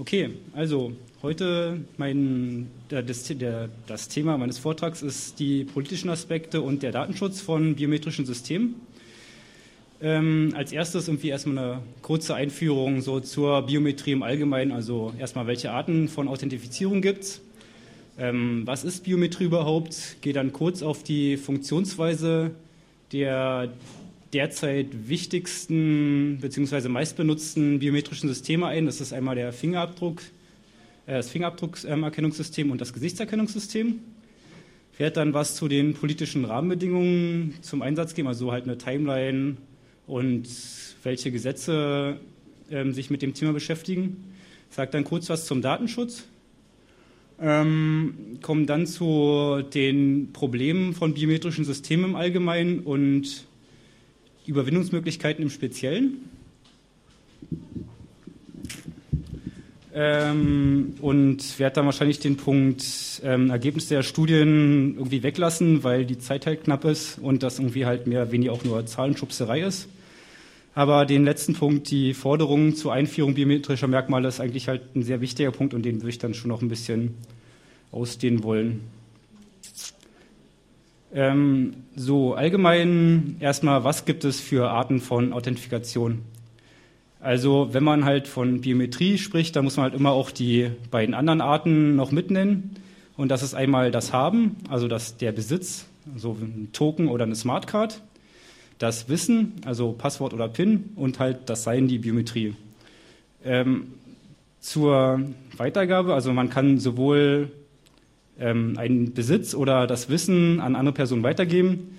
Okay, also heute mein, das, der, das, Thema meines Vortrags ist die politischen Aspekte und der Datenschutz von biometrischen Systemen. Ähm, als erstes irgendwie erstmal eine kurze Einführung so zur Biometrie im Allgemeinen, also erstmal welche Arten von Authentifizierung gibt es. Ähm, was ist Biometrie überhaupt? Gehe dann kurz auf die Funktionsweise der derzeit wichtigsten bzw. meistbenutzten biometrischen Systeme ein. Das ist einmal der Fingerabdruck, äh, das Fingerabdruckserkennungssystem und das Gesichtserkennungssystem. Ich werde dann was zu den politischen Rahmenbedingungen zum Einsatz geben, also halt eine Timeline und welche Gesetze ähm, sich mit dem Thema beschäftigen. Ich sage dann kurz was zum Datenschutz. Ähm, kommen dann zu den Problemen von biometrischen Systemen im Allgemeinen und Überwindungsmöglichkeiten im Speziellen. Ähm, und werde dann wahrscheinlich den Punkt ähm, Ergebnis der Studien irgendwie weglassen, weil die Zeit halt knapp ist und das irgendwie halt mehr oder weniger auch nur Zahlenschubserei ist. Aber den letzten Punkt, die Forderung zur Einführung biometrischer Merkmale, ist eigentlich halt ein sehr wichtiger Punkt und den würde ich dann schon noch ein bisschen ausdehnen wollen. Ähm, so, allgemein erstmal, was gibt es für Arten von Authentifikation? Also, wenn man halt von Biometrie spricht, dann muss man halt immer auch die beiden anderen Arten noch mitnennen. Und das ist einmal das Haben, also das, der Besitz, so ein Token oder eine Smartcard, das Wissen, also Passwort oder PIN und halt das Sein, die Biometrie. Ähm, zur Weitergabe, also man kann sowohl ähm, einen Besitz oder das Wissen an andere Personen weitergeben.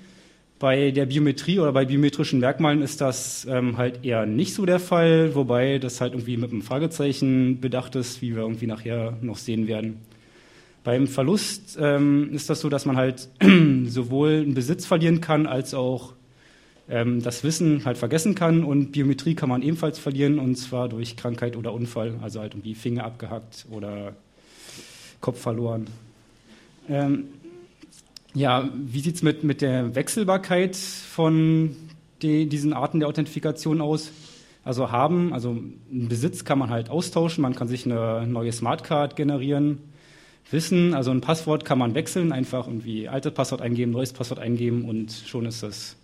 Bei der Biometrie oder bei biometrischen Merkmalen ist das ähm, halt eher nicht so der Fall, wobei das halt irgendwie mit einem Fragezeichen bedacht ist, wie wir irgendwie nachher noch sehen werden. Beim Verlust ähm, ist das so, dass man halt sowohl einen Besitz verlieren kann, als auch ähm, das Wissen halt vergessen kann. Und Biometrie kann man ebenfalls verlieren, und zwar durch Krankheit oder Unfall, also halt irgendwie Finger abgehackt oder Kopf verloren. Ähm, ja, wie sieht es mit, mit der Wechselbarkeit von die, diesen Arten der Authentifikation aus? Also haben, also einen Besitz kann man halt austauschen, man kann sich eine neue Smartcard generieren. Wissen, also ein Passwort kann man wechseln, einfach irgendwie altes Passwort eingeben, neues Passwort eingeben und schon ist das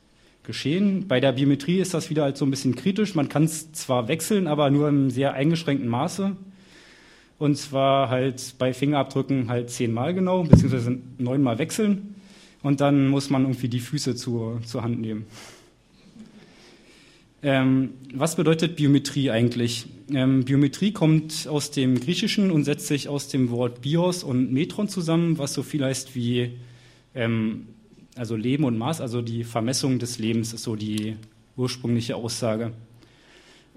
geschehen. Bei der Biometrie ist das wieder halt so ein bisschen kritisch. Man kann es zwar wechseln, aber nur im sehr eingeschränkten Maße. Und zwar halt bei Fingerabdrücken halt zehnmal genau, beziehungsweise neunmal wechseln. Und dann muss man irgendwie die Füße zur, zur Hand nehmen. Ähm, was bedeutet Biometrie eigentlich? Ähm, Biometrie kommt aus dem Griechischen und setzt sich aus dem Wort Bios und Metron zusammen, was so viel heißt wie ähm, also Leben und Maß, also die Vermessung des Lebens ist so die ursprüngliche Aussage.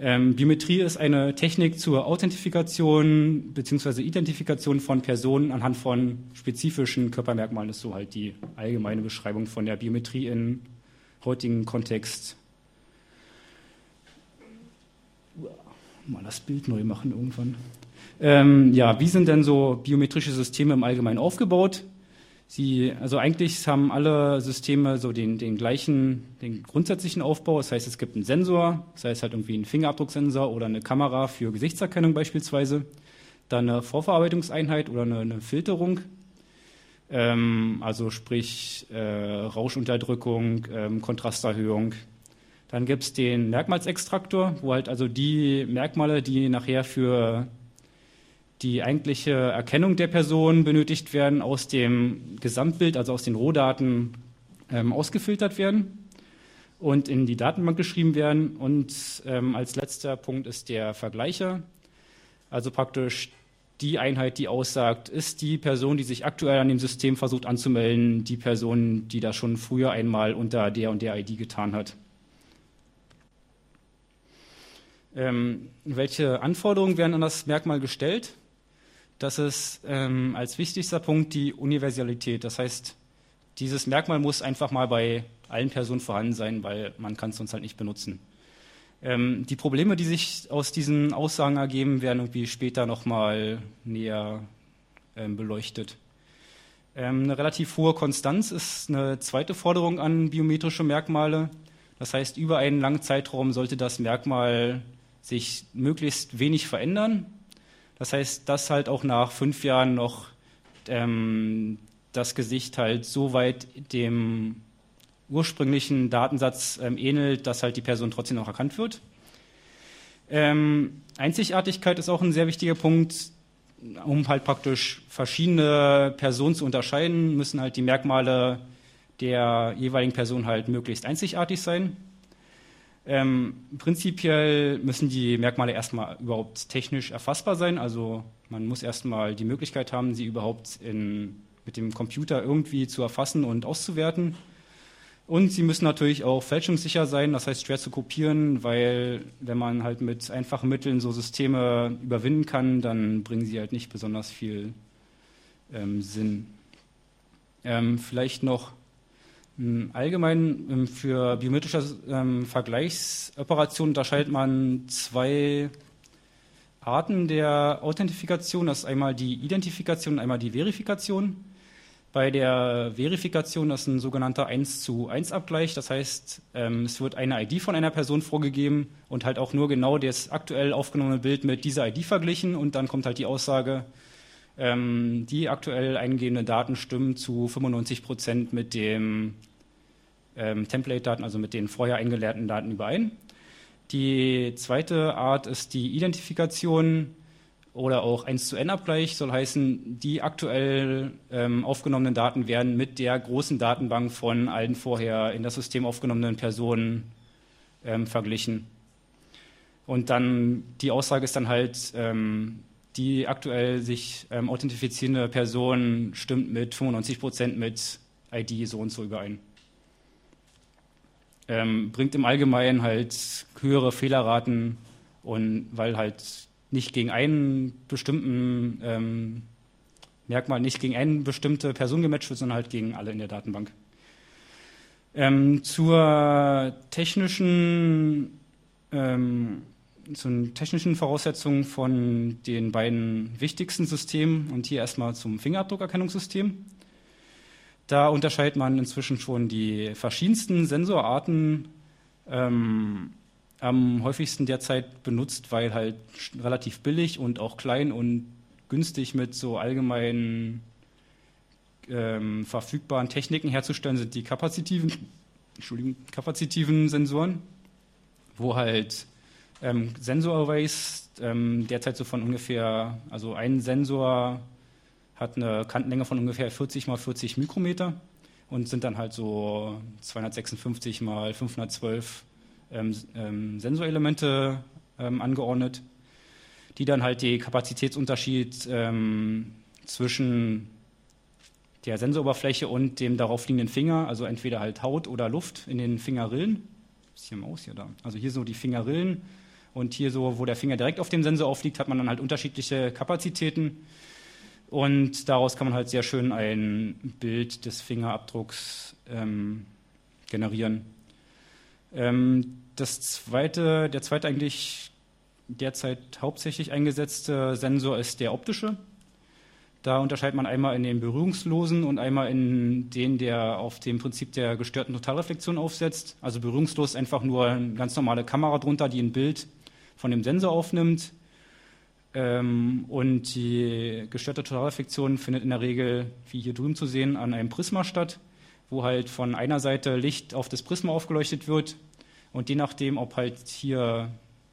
Ähm, Biometrie ist eine Technik zur Authentifikation bzw. Identifikation von Personen anhand von spezifischen Körpermerkmalen. Das ist so halt die allgemeine Beschreibung von der Biometrie im heutigen Kontext. Mal das Bild neu machen irgendwann. Ähm, ja, wie sind denn so biometrische Systeme im Allgemeinen aufgebaut? Sie, also eigentlich haben alle Systeme so den, den gleichen, den grundsätzlichen Aufbau. Das heißt, es gibt einen Sensor, sei es halt irgendwie ein Fingerabdrucksensor oder eine Kamera für Gesichtserkennung beispielsweise. Dann eine Vorverarbeitungseinheit oder eine, eine Filterung. Ähm, also sprich äh, Rauschunterdrückung, ähm, Kontrasterhöhung. Dann gibt es den Merkmalsextraktor, wo halt also die Merkmale, die nachher für die eigentliche Erkennung der Person benötigt werden, aus dem Gesamtbild, also aus den Rohdaten, ähm, ausgefiltert werden und in die Datenbank geschrieben werden. Und ähm, als letzter Punkt ist der Vergleicher, also praktisch die Einheit, die aussagt, ist die Person, die sich aktuell an dem System versucht anzumelden, die Person, die das schon früher einmal unter der und der ID getan hat. Ähm, welche Anforderungen werden an das Merkmal gestellt? Das ist ähm, als wichtigster Punkt die Universalität. Das heißt, dieses Merkmal muss einfach mal bei allen Personen vorhanden sein, weil man kann es sonst halt nicht benutzen. Ähm, die Probleme, die sich aus diesen Aussagen ergeben, werden irgendwie später nochmal näher ähm, beleuchtet. Ähm, eine relativ hohe Konstanz ist eine zweite Forderung an biometrische Merkmale. Das heißt, über einen langen Zeitraum sollte das Merkmal sich möglichst wenig verändern Das heißt, dass halt auch nach fünf Jahren noch ähm, das Gesicht halt so weit dem ursprünglichen Datensatz ähm, ähnelt, dass halt die Person trotzdem noch erkannt wird. Ähm, Einzigartigkeit ist auch ein sehr wichtiger Punkt. Um halt praktisch verschiedene Personen zu unterscheiden, müssen halt die Merkmale der jeweiligen Person halt möglichst einzigartig sein. Ähm, prinzipiell müssen die Merkmale erstmal überhaupt technisch erfassbar sein. Also man muss erstmal die Möglichkeit haben, sie überhaupt in, mit dem Computer irgendwie zu erfassen und auszuwerten. Und sie müssen natürlich auch fälschungssicher sein, das heißt schwer zu kopieren, weil wenn man halt mit einfachen Mitteln so Systeme überwinden kann, dann bringen sie halt nicht besonders viel ähm, Sinn. Ähm, vielleicht noch allgemein ähm, für biometrische ähm, Vergleichsoperationen unterscheidet man zwei Arten der Authentifikation. Das ist einmal die Identifikation und einmal die Verifikation. Bei der Verifikation ist ein sogenannter 1 zu 1 Abgleich. Das heißt, ähm, es wird eine ID von einer Person vorgegeben und halt auch nur genau das aktuell aufgenommene Bild mit dieser ID verglichen und dann kommt halt die Aussage, ähm, die aktuell eingehenden Daten stimmen zu 95 Prozent mit dem ähm, Template-Daten, also mit den vorher eingelernten Daten überein. Die zweite Art ist die Identifikation oder auch 1 zu N-Abgleich soll heißen, die aktuell ähm, aufgenommenen Daten werden mit der großen Datenbank von allen vorher in das System aufgenommenen Personen ähm, verglichen. Und dann die Aussage ist dann halt, ähm, die aktuell sich ähm, authentifizierende Person stimmt mit 95 Prozent mit ID so und so überein. Ähm, bringt im Allgemeinen halt höhere Fehlerraten und weil halt nicht gegen einen bestimmten ähm, Merkmal, nicht gegen eine bestimmte Person gematcht wird, sondern halt gegen alle in der Datenbank. Ähm, zur technischen ähm, zu den technischen Voraussetzungen von den beiden wichtigsten Systemen und hier erstmal zum Fingerabdruckerkennungssystem. Da unterscheidet man inzwischen schon die verschiedensten Sensorarten. Ähm, am häufigsten derzeit benutzt, weil halt relativ billig und auch klein und günstig mit so allgemeinen ähm, verfügbaren Techniken herzustellen sind die kapazitiven, Entschuldigung, kapazitiven Sensoren, wo halt ähm, Sensor-Arrays ähm, derzeit so von ungefähr, also ein Sensor hat eine Kantenlänge von ungefähr 40 mal 40 Mikrometer und sind dann halt so 256 mal 512 ähm, ähm, Sensorelemente ähm, angeordnet, die dann halt die Kapazitätsunterschied ähm, zwischen der Sensoroberfläche und dem darauf liegenden Finger, also entweder halt Haut oder Luft in den Fingerrillen, ist hier Maus? Hier da, also hier so die Fingerrillen und hier so, wo der Finger direkt auf dem Sensor aufliegt, hat man dann halt unterschiedliche Kapazitäten und daraus kann man halt sehr schön ein Bild des Fingerabdrucks ähm, generieren. Ähm, das zweite, der zweite eigentlich derzeit hauptsächlich eingesetzte Sensor ist der optische. Da unterscheidet man einmal in den berührungslosen und einmal in den, der auf dem Prinzip der gestörten Totalreflexion aufsetzt. Also berührungslos einfach nur eine ganz normale Kamera drunter, die ein Bild von dem Sensor aufnimmt. Ähm, und die gestörte Totalreflexion findet in der Regel, wie hier drüben zu sehen, an einem Prisma statt, wo halt von einer Seite Licht auf das Prisma aufgeleuchtet wird und je nachdem, ob halt hier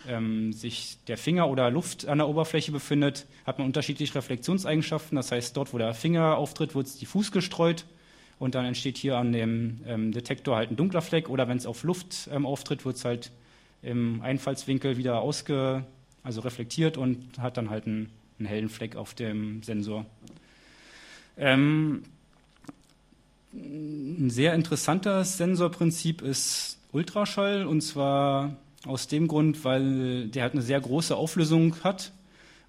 ähm, sich der Finger oder Luft an der Oberfläche befindet, hat man unterschiedliche Reflexionseigenschaften. Das heißt, dort, wo der Finger auftritt, wird diffus gestreut und dann entsteht hier an dem ähm, Detektor halt ein dunkler Fleck oder wenn es auf Luft ähm, auftritt, wird es halt im Einfallswinkel wieder ausge, also reflektiert und hat dann halt einen, einen hellen Fleck auf dem Sensor. Ähm, ein sehr interessantes Sensorprinzip ist Ultraschall und zwar aus dem Grund, weil der halt eine sehr große Auflösung hat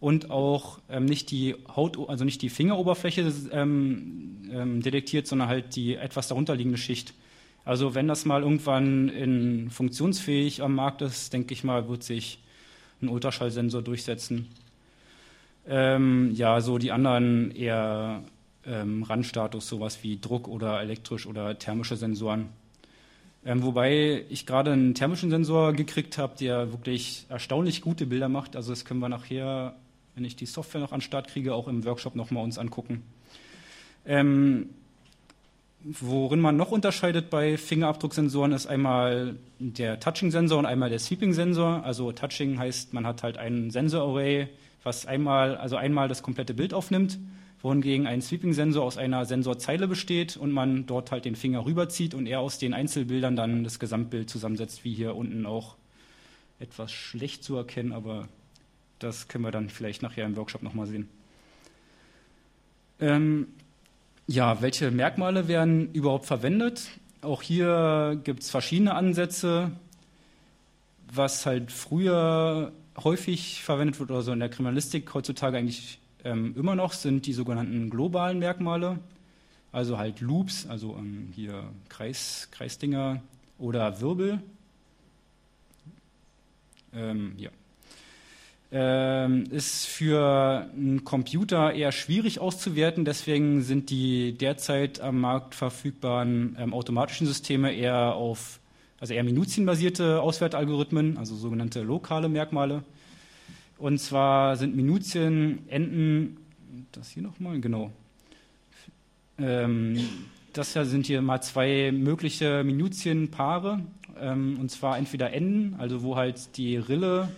und auch ähm, nicht die Haut, also nicht die Fingeroberfläche ähm, ähm, detektiert, sondern halt die etwas darunter liegende Schicht. Also wenn das mal irgendwann in funktionsfähig am Markt ist, denke ich mal, wird sich ein Ultraschallsensor durchsetzen. Ähm, ja, so die anderen eher ähm, Randstatus, sowas wie Druck oder elektrisch oder thermische Sensoren. Ähm, wobei ich gerade einen thermischen Sensor gekriegt habe, der wirklich erstaunlich gute Bilder macht. Also das können wir nachher wenn ich die Software noch an den Start kriege, auch im Workshop nochmal uns angucken. Ähm, worin man noch unterscheidet bei Fingerabdrucksensoren ist einmal der Touching-Sensor und einmal der Sweeping-Sensor. Also Touching heißt, man hat halt ein Sensor-Array, was einmal, also einmal das komplette Bild aufnimmt, wohingegen ein Sweeping-Sensor aus einer Sensorzeile besteht und man dort halt den Finger rüberzieht und er aus den Einzelbildern dann das Gesamtbild zusammensetzt, wie hier unten auch etwas schlecht zu erkennen, aber das können wir dann vielleicht nachher im Workshop nochmal sehen. Ähm, ja, welche Merkmale werden überhaupt verwendet? Auch hier gibt es verschiedene Ansätze. Was halt früher häufig verwendet wird, oder so in der Kriminalistik heutzutage eigentlich ähm, immer noch, sind die sogenannten globalen Merkmale. Also halt Loops, also ähm, hier Kreis, Kreisdinger oder Wirbel. Ähm, ja ist für einen Computer eher schwierig auszuwerten. Deswegen sind die derzeit am Markt verfügbaren ähm, automatischen Systeme eher auf, also eher minuzienbasierte Auswertalgorithmen, also sogenannte lokale Merkmale. Und zwar sind Minutien enden, das hier nochmal, genau. Ähm, das sind hier mal zwei mögliche Minutienpaare, ähm, und zwar entweder Enden, also wo halt die Rille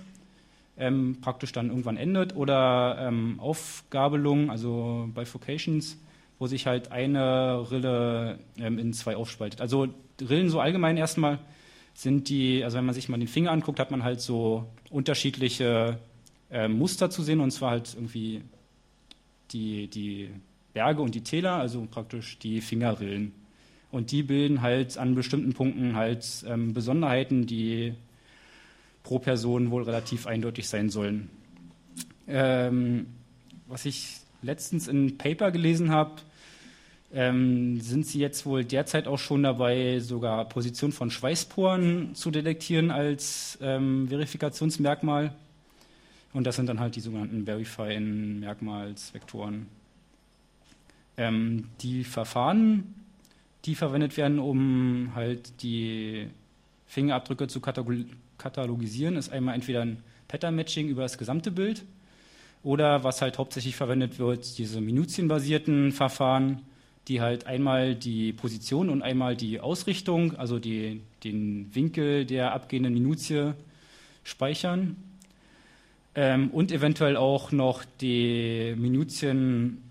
ähm, praktisch dann irgendwann endet, oder ähm, Aufgabelung, also Bifurcations, wo sich halt eine Rille ähm, in zwei aufspaltet. Also Rillen so allgemein erstmal sind die, also wenn man sich mal den Finger anguckt, hat man halt so unterschiedliche äh, Muster zu sehen, und zwar halt irgendwie die, die Berge und die Täler, also praktisch die Fingerrillen. Und die bilden halt an bestimmten Punkten halt ähm, Besonderheiten, die pro Person wohl relativ eindeutig sein sollen. Ähm, was ich letztens in Paper gelesen habe, ähm, sind sie jetzt wohl derzeit auch schon dabei, sogar Position von Schweißporen zu detektieren als ähm, Verifikationsmerkmal. Und das sind dann halt die sogenannten Verifying-Merkmalsvektoren. Ähm, die Verfahren, die verwendet werden, um halt die Fingerabdrücke zu katalogisieren, ist einmal entweder ein Pattern-Matching über das gesamte Bild oder was halt hauptsächlich verwendet wird, diese minutienbasierten Verfahren, die halt einmal die Position und einmal die Ausrichtung, also die, den Winkel der abgehenden Minutie speichern ähm, und eventuell auch noch die Minutien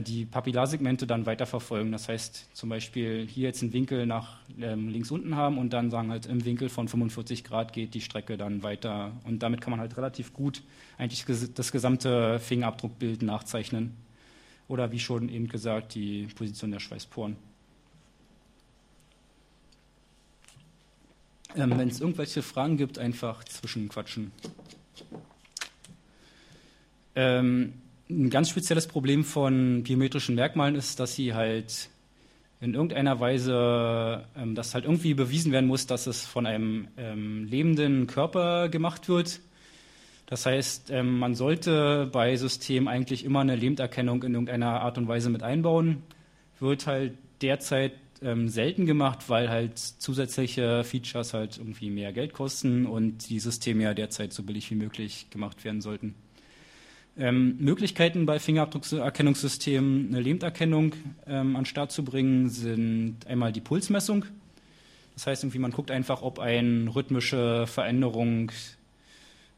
die Papillarsegmente dann weiterverfolgen. Das heißt zum Beispiel hier jetzt einen Winkel nach ähm, links unten haben und dann sagen halt im Winkel von 45 Grad geht die Strecke dann weiter. Und damit kann man halt relativ gut eigentlich das gesamte Fingerabdruckbild nachzeichnen. Oder wie schon eben gesagt, die Position der Schweißporen. Ähm, Wenn es irgendwelche Fragen gibt, einfach zwischenquatschen. Ähm, ein ganz spezielles Problem von biometrischen Merkmalen ist, dass sie halt in irgendeiner Weise, ähm, dass halt irgendwie bewiesen werden muss, dass es von einem ähm, lebenden Körper gemacht wird. Das heißt, ähm, man sollte bei Systemen eigentlich immer eine Lebenderkennung in irgendeiner Art und Weise mit einbauen. Wird halt derzeit ähm, selten gemacht, weil halt zusätzliche Features halt irgendwie mehr Geld kosten und die Systeme ja derzeit so billig wie möglich gemacht werden sollten. Ähm, Möglichkeiten bei Fingerabdruckserkennungssystemen, eine Lebenderkennung ähm, an den Start zu bringen, sind einmal die Pulsmessung. Das heißt, irgendwie man guckt einfach, ob eine rhythmische Veränderung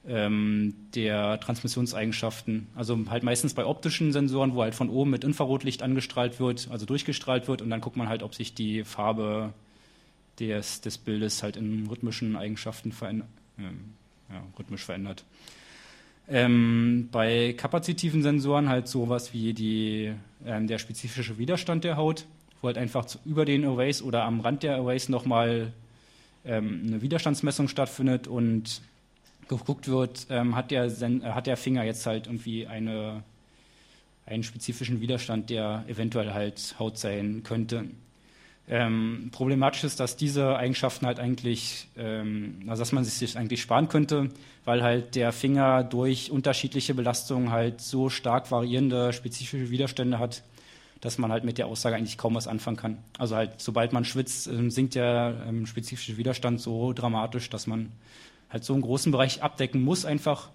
ähm, der Transmissionseigenschaften, also halt meistens bei optischen Sensoren, wo halt von oben mit Infrarotlicht angestrahlt wird, also durchgestrahlt wird, und dann guckt man halt, ob sich die Farbe des, des Bildes halt in rhythmischen Eigenschaften verändert, ja, rhythmisch verändert. Ähm, bei kapazitiven Sensoren halt sowas wie die, ähm, der spezifische Widerstand der Haut, wo halt einfach zu, über den Arrays oder am Rand der Arrays nochmal ähm, eine Widerstandsmessung stattfindet und geguckt wird, ähm, hat, der Sen äh, hat der Finger jetzt halt irgendwie eine, einen spezifischen Widerstand, der eventuell halt Haut sein könnte. Ähm, problematisch ist, dass diese Eigenschaften halt eigentlich, ähm, also dass man sich eigentlich sparen könnte, weil halt der Finger durch unterschiedliche Belastungen halt so stark variierende spezifische Widerstände hat, dass man halt mit der Aussage eigentlich kaum was anfangen kann. Also halt, sobald man schwitzt, ähm, sinkt der ähm, spezifische Widerstand so dramatisch, dass man halt so einen großen Bereich abdecken muss einfach,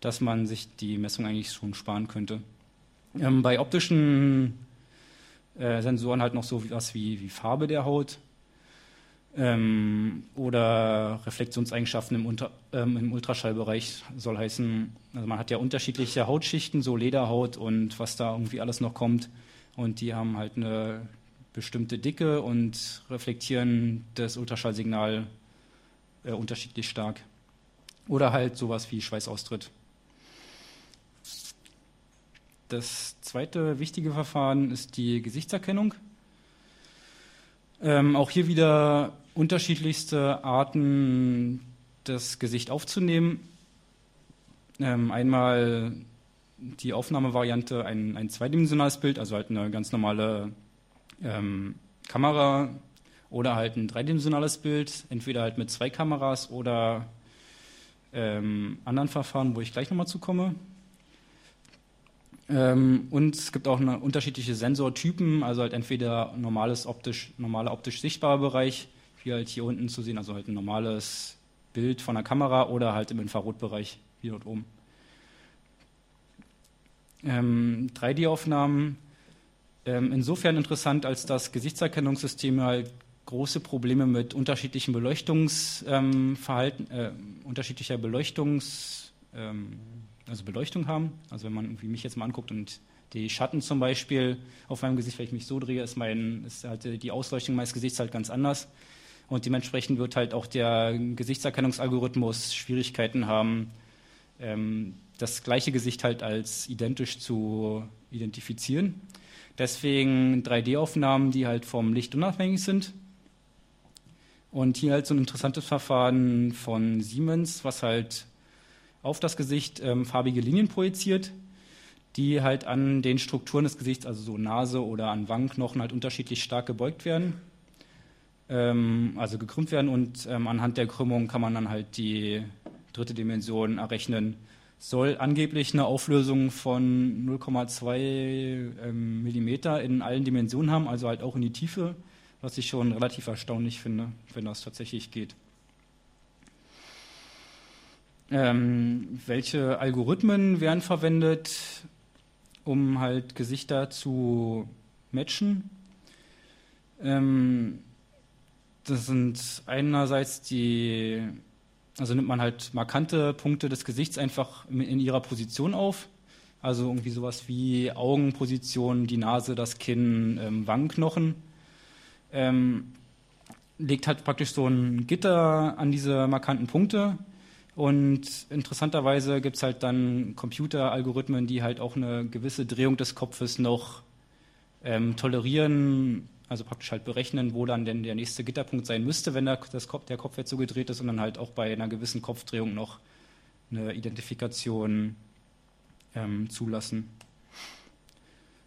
dass man sich die Messung eigentlich schon sparen könnte. Ähm, bei optischen äh, Sensoren halt noch so was wie, wie Farbe der Haut ähm, oder Reflexionseigenschaften im, Unter, ähm, im Ultraschallbereich soll heißen, also man hat ja unterschiedliche Hautschichten, so Lederhaut und was da irgendwie alles noch kommt. Und die haben halt eine bestimmte Dicke und reflektieren das Ultraschallsignal äh, unterschiedlich stark. Oder halt sowas wie Schweißaustritt. Das zweite wichtige Verfahren ist die Gesichtserkennung. Ähm, auch hier wieder unterschiedlichste Arten, das Gesicht aufzunehmen. Ähm, einmal die Aufnahmevariante, ein, ein zweidimensionales Bild, also halt eine ganz normale ähm, Kamera oder halt ein dreidimensionales Bild, entweder halt mit zwei Kameras oder ähm, anderen Verfahren, wo ich gleich nochmal zukomme. Ähm, und es gibt auch eine unterschiedliche Sensortypen, also halt entweder normales optisch, normaler optisch sichtbarer Bereich, wie halt hier unten zu sehen, also halt ein normales Bild von der Kamera oder halt im Infrarotbereich, wie dort oben. Ähm, 3D-Aufnahmen ähm, insofern interessant, als dass Gesichtserkennungssysteme halt große Probleme mit unterschiedlichen Beleuchtungsverhalten, äh, unterschiedlicher Beleuchtungs, ähm, also Beleuchtung haben. Also wenn man irgendwie mich jetzt mal anguckt und die Schatten zum Beispiel auf meinem Gesicht, wenn ich mich so drehe, ist, mein, ist halt die Ausleuchtung meines Gesichts halt ganz anders. Und dementsprechend wird halt auch der Gesichtserkennungsalgorithmus Schwierigkeiten haben, ähm, das gleiche Gesicht halt als identisch zu identifizieren. Deswegen 3D-Aufnahmen, die halt vom Licht unabhängig sind. Und hier halt so ein interessantes Verfahren von Siemens, was halt auf das Gesicht ähm, farbige Linien projiziert, die halt an den Strukturen des Gesichts, also so Nase oder an Wangenknochen, halt unterschiedlich stark gebeugt werden, ähm, also gekrümmt werden und ähm, anhand der Krümmung kann man dann halt die dritte Dimension errechnen. Soll angeblich eine Auflösung von 0,2 ähm, Millimeter in allen Dimensionen haben, also halt auch in die Tiefe was ich schon relativ erstaunlich finde, wenn das tatsächlich geht. Ähm, welche Algorithmen werden verwendet, um halt Gesichter zu matchen? Ähm, das sind einerseits die, also nimmt man halt markante Punkte des Gesichts einfach in ihrer Position auf. Also irgendwie sowas wie Augenposition, die Nase, das Kinn, ähm, Wangenknochen ähm, legt halt praktisch so ein Gitter an diese markanten Punkte. Und interessanterweise gibt es halt dann Computeralgorithmen, die halt auch eine gewisse Drehung des Kopfes noch ähm, tolerieren, also praktisch halt berechnen, wo dann denn der nächste Gitterpunkt sein müsste, wenn der, das Kopf, der Kopf jetzt so gedreht ist und dann halt auch bei einer gewissen Kopfdrehung noch eine Identifikation ähm, zulassen.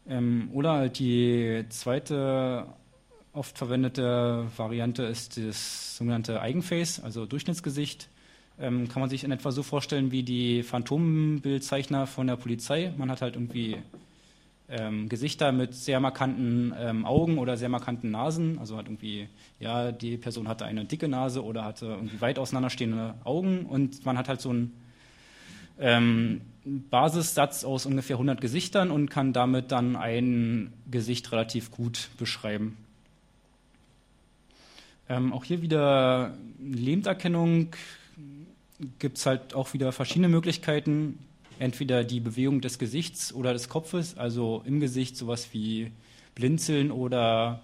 Ähm, oder halt die zweite oft verwendete Variante ist das sogenannte Eigenface, also Durchschnittsgesicht. Ähm, kann man sich in etwa so vorstellen wie die Phantombildzeichner von der Polizei. Man hat halt irgendwie ähm, Gesichter mit sehr markanten ähm, Augen oder sehr markanten Nasen. Also hat irgendwie, ja, die Person hatte eine dicke Nase oder hatte irgendwie weit auseinanderstehende Augen und man hat halt so einen ähm, Basissatz aus ungefähr 100 Gesichtern und kann damit dann ein Gesicht relativ gut beschreiben. Ähm, auch hier wieder Lebenserkennung gibt es halt auch wieder verschiedene Möglichkeiten. Entweder die Bewegung des Gesichts oder des Kopfes, also im Gesicht sowas wie Blinzeln oder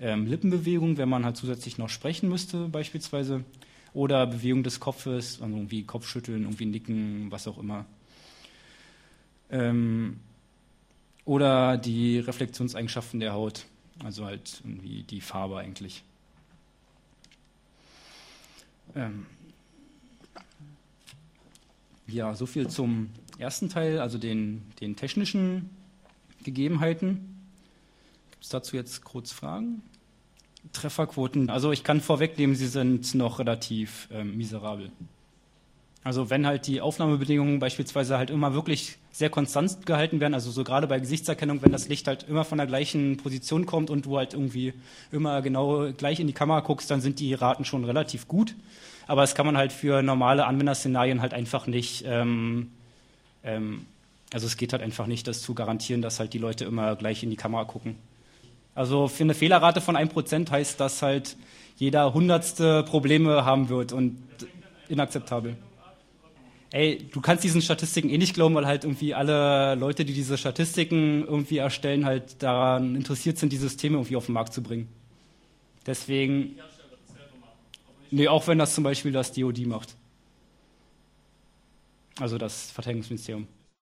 ähm, Lippenbewegung, wenn man halt zusätzlich noch sprechen müsste beispielsweise. Oder Bewegung des Kopfes, also irgendwie Kopfschütteln, irgendwie Nicken, was auch immer. Ähm, oder die Reflexionseigenschaften der Haut, also halt irgendwie die Farbe eigentlich. Ähm ja, so viel zum ersten Teil, also den, den technischen Gegebenheiten. Gibt es dazu jetzt kurz Fragen? Trefferquoten, also ich kann vorwegnehmen, sie sind noch relativ ähm, miserabel. Also wenn halt die Aufnahmebedingungen beispielsweise halt immer wirklich sehr konstant gehalten werden, also so gerade bei Gesichtserkennung, wenn das Licht halt immer von der gleichen Position kommt und du halt irgendwie immer genau gleich in die Kamera guckst, dann sind die Raten schon relativ gut. Aber das kann man halt für normale Anwenderszenarien halt einfach nicht ähm, Ähm, also es geht halt einfach nicht, das zu garantieren, dass halt die Leute immer gleich in die Kamera gucken. Also für eine Fehlerrate von 1% heißt das halt, jeder Hundertste Probleme haben wird und inakzeptabel. Ey, du kannst diesen Statistiken eh nicht glauben, weil halt irgendwie alle Leute, die diese Statistiken irgendwie erstellen, halt daran interessiert sind, die Systeme irgendwie auf den Markt zu bringen. Deswegen, nee, auch wenn das zum Beispiel das DOD macht. Also das Verteidigungsministerium.